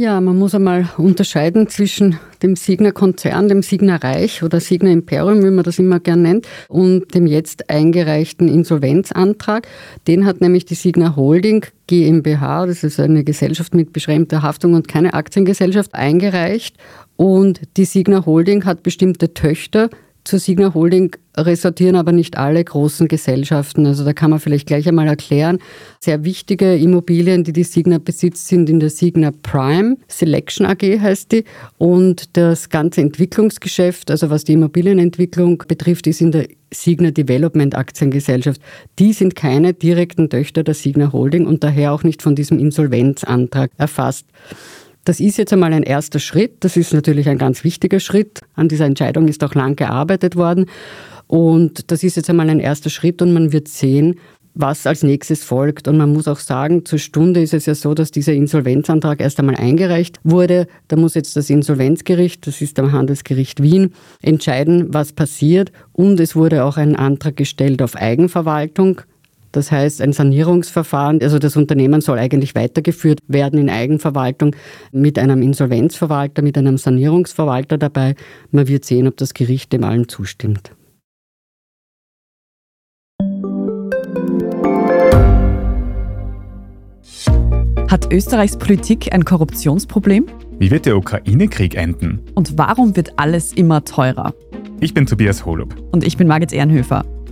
Ja, man muss einmal unterscheiden zwischen dem Signa-Konzern, dem Signa-Reich oder Signa-Imperium, wie man das immer gern nennt, und dem jetzt eingereichten Insolvenzantrag. Den hat nämlich die Signa Holding GmbH, das ist eine Gesellschaft mit beschränkter Haftung und keine Aktiengesellschaft, eingereicht. Und die Signa Holding hat bestimmte Töchter, zur Signa Holding resortieren aber nicht alle großen Gesellschaften. Also da kann man vielleicht gleich einmal erklären. Sehr wichtige Immobilien, die die Signa besitzt, sind in der Signa Prime. Selection AG heißt die. Und das ganze Entwicklungsgeschäft, also was die Immobilienentwicklung betrifft, ist in der Signa Development Aktiengesellschaft. Die sind keine direkten Töchter der Signa Holding und daher auch nicht von diesem Insolvenzantrag erfasst. Das ist jetzt einmal ein erster Schritt. Das ist natürlich ein ganz wichtiger Schritt. An dieser Entscheidung ist auch lang gearbeitet worden. Und das ist jetzt einmal ein erster Schritt und man wird sehen, was als nächstes folgt. Und man muss auch sagen, zur Stunde ist es ja so, dass dieser Insolvenzantrag erst einmal eingereicht wurde. Da muss jetzt das Insolvenzgericht, das ist am Handelsgericht Wien, entscheiden, was passiert. Und es wurde auch ein Antrag gestellt auf Eigenverwaltung. Das heißt, ein Sanierungsverfahren, also das Unternehmen soll eigentlich weitergeführt werden in Eigenverwaltung mit einem Insolvenzverwalter, mit einem Sanierungsverwalter dabei. Man wird sehen, ob das Gericht dem allen zustimmt. Hat Österreichs Politik ein Korruptionsproblem? Wie wird der Ukraine-Krieg enden? Und warum wird alles immer teurer? Ich bin Tobias Holub. Und ich bin Margit Ehrenhöfer.